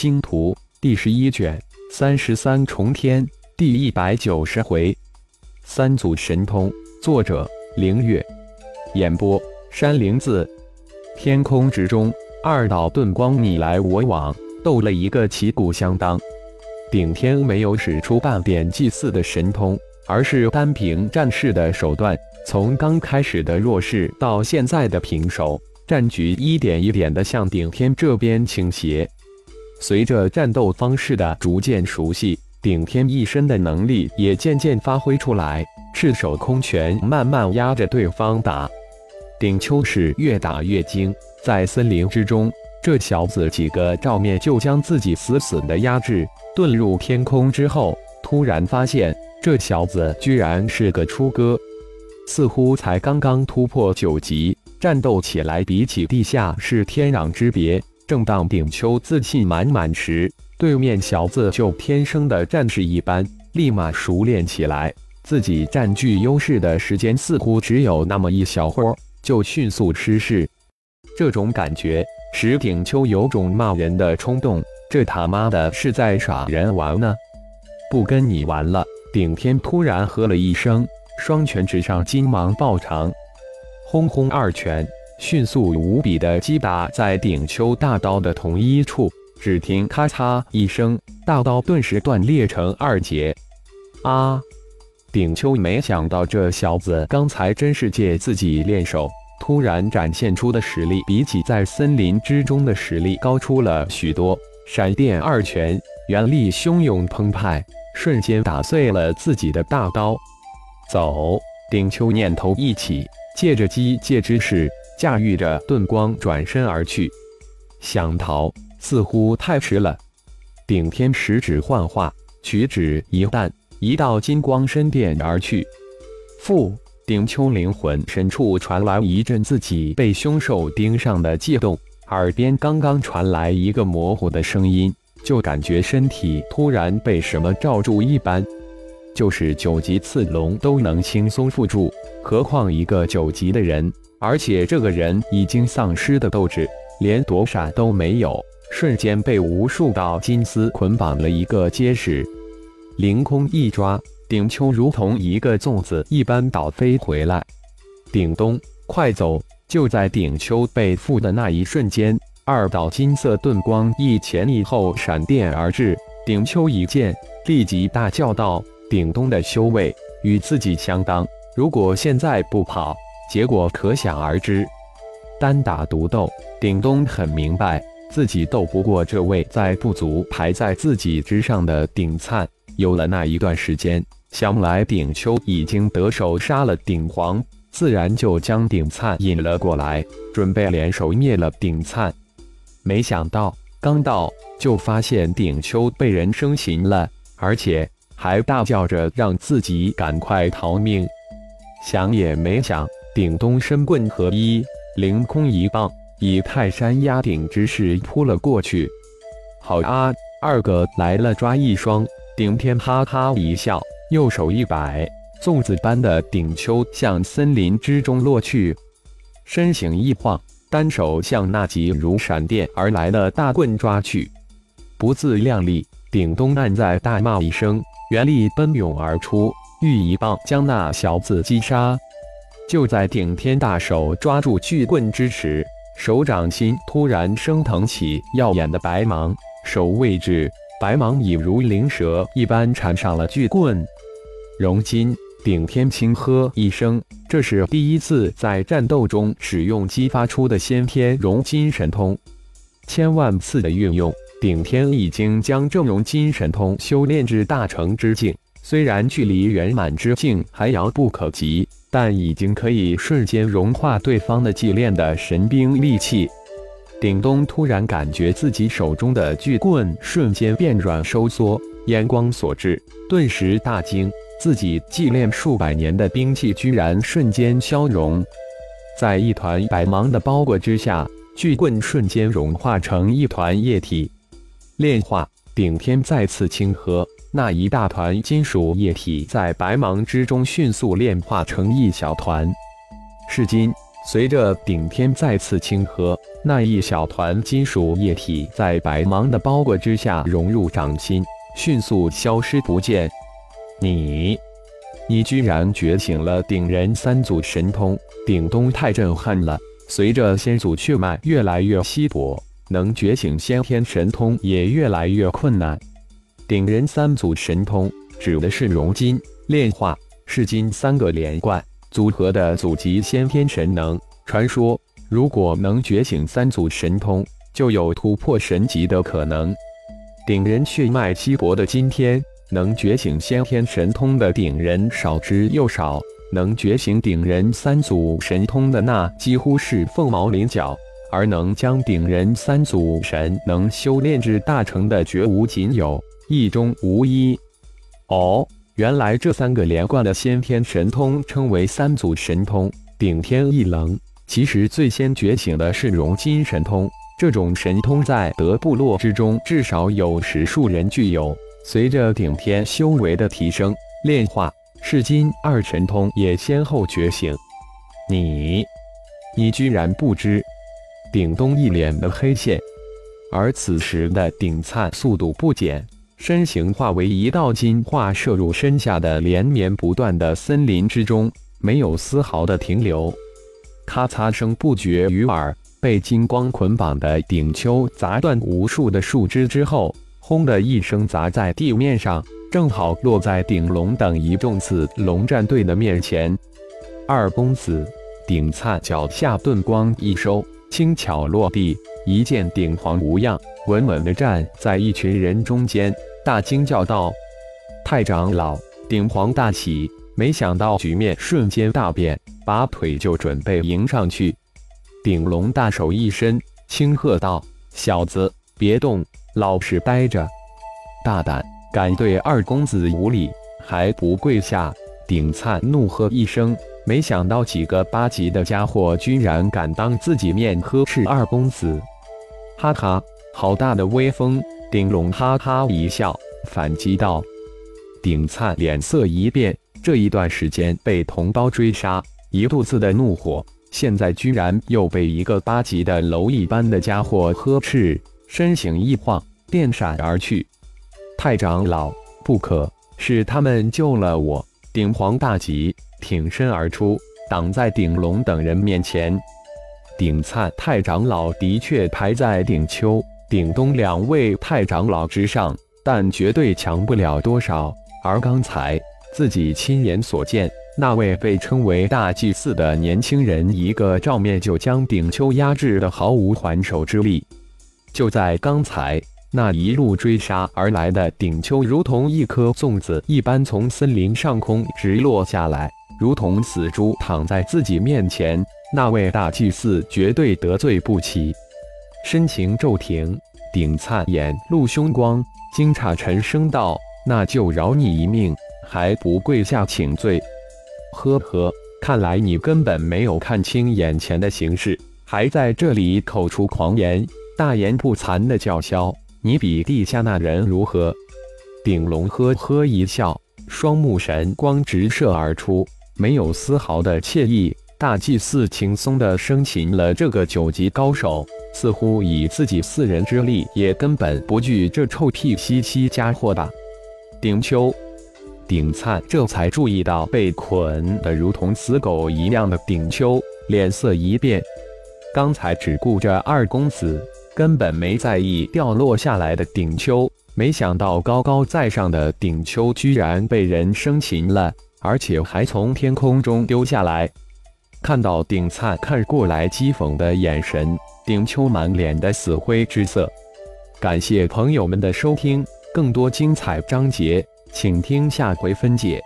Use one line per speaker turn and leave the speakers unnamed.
星图》第十一卷三十三重天第一百九十回，三祖神通。作者：凌月。演播：山灵子。天空之中，二道遁光你来我往，斗了一个旗鼓相当。顶天没有使出半点祭祀的神通，而是单凭战士的手段，从刚开始的弱势到现在的平手，战局一点一点的向顶天这边倾斜。随着战斗方式的逐渐熟悉，顶天一身的能力也渐渐发挥出来，赤手空拳慢慢压着对方打。顶秋是越打越精，在森林之中，这小子几个照面就将自己死死的压制。遁入天空之后，突然发现这小子居然是个初哥，似乎才刚刚突破九级，战斗起来比起地下是天壤之别。正当顶秋自信满满时，对面小子就天生的战士一般，立马熟练起来。自己占据优势的时间似乎只有那么一小会儿，就迅速失势。这种感觉使顶秋有种骂人的冲动：这他妈的是在耍人玩呢！不跟你玩了！顶天突然喝了一声，双拳直上金芒爆长，轰轰二拳。迅速无比的击打在顶丘大刀的同一处，只听咔嚓一声，大刀顿时断裂成二截。啊！顶丘没想到这小子刚才真是借自己练手，突然展现出的实力比起在森林之中的实力高出了许多。闪电二拳，原力汹涌澎湃，瞬间打碎了自己的大刀。走！顶丘念头一起，借着机械之势。驾驭着遁光转身而去，想逃似乎太迟了。顶天十指幻化，取指一弹，一道金光深电而去。复顶丘灵魂深处传来一阵自己被凶兽盯上的悸动，耳边刚刚传来一个模糊的声音，就感觉身体突然被什么罩住一般。就是九级刺龙都能轻松缚住，何况一个九级的人？而且这个人已经丧失的斗志，连躲闪都没有，瞬间被无数道金丝捆绑了一个结实。凌空一抓，顶秋如同一个粽子一般倒飞回来。顶东，快走！就在顶秋被缚的那一瞬间，二道金色盾光一前一后闪电而至。顶秋一见，立即大叫道：“顶东的修为与自己相当，如果现在不跑。”结果可想而知，单打独斗，顶东很明白自己斗不过这位在部族排在自己之上的顶灿。有了那一段时间，想来顶秋已经得手杀了顶皇，自然就将顶灿引了过来，准备联手灭了顶灿。没想到刚到就发现顶秋被人生擒了，而且还大叫着让自己赶快逃命。想也没想。顶东身棍合一，凌空一棒，以泰山压顶之势扑了过去。好啊，二哥来了，抓一双！顶天哈哈一笑，右手一摆，粽子般的顶秋向森林之中落去，身形一晃，单手向那急如闪电而来的大棍抓去。不自量力，顶东暗在大骂一声，原力奔涌而出，欲一棒将那小子击杀。就在顶天大手抓住巨棍之时，手掌心突然升腾起耀眼的白芒，手位置白芒已如灵蛇一般缠上了巨棍。熔金顶天轻喝一声，这是第一次在战斗中使用激发出的先天融金神通，千万次的运用，顶天已经将这熔金神通修炼至大成之境。虽然距离圆满之境还遥不可及，但已经可以瞬间融化对方的祭炼的神兵利器。顶东突然感觉自己手中的巨棍瞬间变软收缩，烟光所致，顿时大惊，自己祭炼数百年的兵器居然瞬间消融，在一团白芒的包裹之下，巨棍瞬间融化成一团液体。炼化，顶天再次轻喝。那一大团金属液体在白芒之中迅速炼化成一小团。是金，随着顶天再次清喝，那一小团金属液体在白芒的包裹之下融入掌心，迅速消失不见。你，你居然觉醒了顶人三祖神通！顶东太震撼了。随着先祖血脉越来越稀薄，能觉醒先天神通也越来越困难。顶人三祖神通指的是融金、炼化、噬金三个连贯。组合的祖级先天神能，传说如果能觉醒三祖神通，就有突破神级的可能。顶人血脉稀薄的今天，能觉醒先天神通的顶人少之又少，能觉醒顶人三祖神通的那几乎是凤毛麟角，而能将顶人三祖神能修炼至大成的绝无仅有，一中无一。哦。原来这三个连贯的先天神通称为三祖神通，顶天一棱。其实最先觉醒的是融金神通，这种神通在德部落之中至少有十数人具有。随着顶天修为的提升，炼化、噬金二神通也先后觉醒。你，你居然不知？顶东一脸的黑线，而此时的顶灿速度不减。身形化为一道金化，射入身下的连绵不断的森林之中，没有丝毫的停留。咔嚓声不绝于耳，被金光捆绑的顶丘砸断无数的树枝之后，轰的一声砸在地面上，正好落在顶龙等一众子龙战队的面前。二公子顶灿脚下遁光一收，轻巧落地，一见顶皇无恙，稳稳地站在一群人中间。大惊叫道：“太长老！”顶皇大喜，没想到局面瞬间大变，拔腿就准备迎上去。顶龙大手一伸，轻喝道：“小子，别动，老实待着！大胆，敢对二公子无礼，还不跪下！”顶灿怒喝一声，没想到几个八级的家伙居然敢当自己面呵斥二公子，哈哈，好大的威风！顶龙哈哈一笑，反击道：“顶灿脸色一变，这一段时间被同胞追杀，一肚子的怒火，现在居然又被一个八级的蝼蚁般的家伙呵斥，身形一晃，电闪而去。太长老，不可！是他们救了我！”顶皇大吉，挺身而出，挡在顶龙等人面前。顶灿太长老的确排在顶丘。顶东两位太长老之上，但绝对强不了多少。而刚才自己亲眼所见，那位被称为大祭司的年轻人，一个照面就将顶丘压制的毫无还手之力。就在刚才，那一路追杀而来的顶丘，如同一颗粽子一般从森林上空直落下来，如同死猪躺在自己面前。那位大祭司绝对得罪不起。深情骤停，顶灿眼露凶光，惊诧沉声道：“那就饶你一命，还不跪下请罪？”呵呵，看来你根本没有看清眼前的形势，还在这里口出狂言，大言不惭的叫嚣。你比地下那人如何？顶龙呵呵一笑，双目神光直射而出，没有丝毫的惬意。大祭司轻松地生擒了这个九级高手。似乎以自己四人之力，也根本不惧这臭屁兮兮家伙吧？顶丘、顶灿这才注意到被捆得如同死狗一样的顶丘，脸色一变。刚才只顾着二公子，根本没在意掉落下来的顶丘，没想到高高在上的顶丘居然被人生擒了，而且还从天空中丢下来。看到顶灿看过来讥讽的眼神。顶秋满脸的死灰之色。感谢朋友们的收听，更多精彩章节，请听下回分解。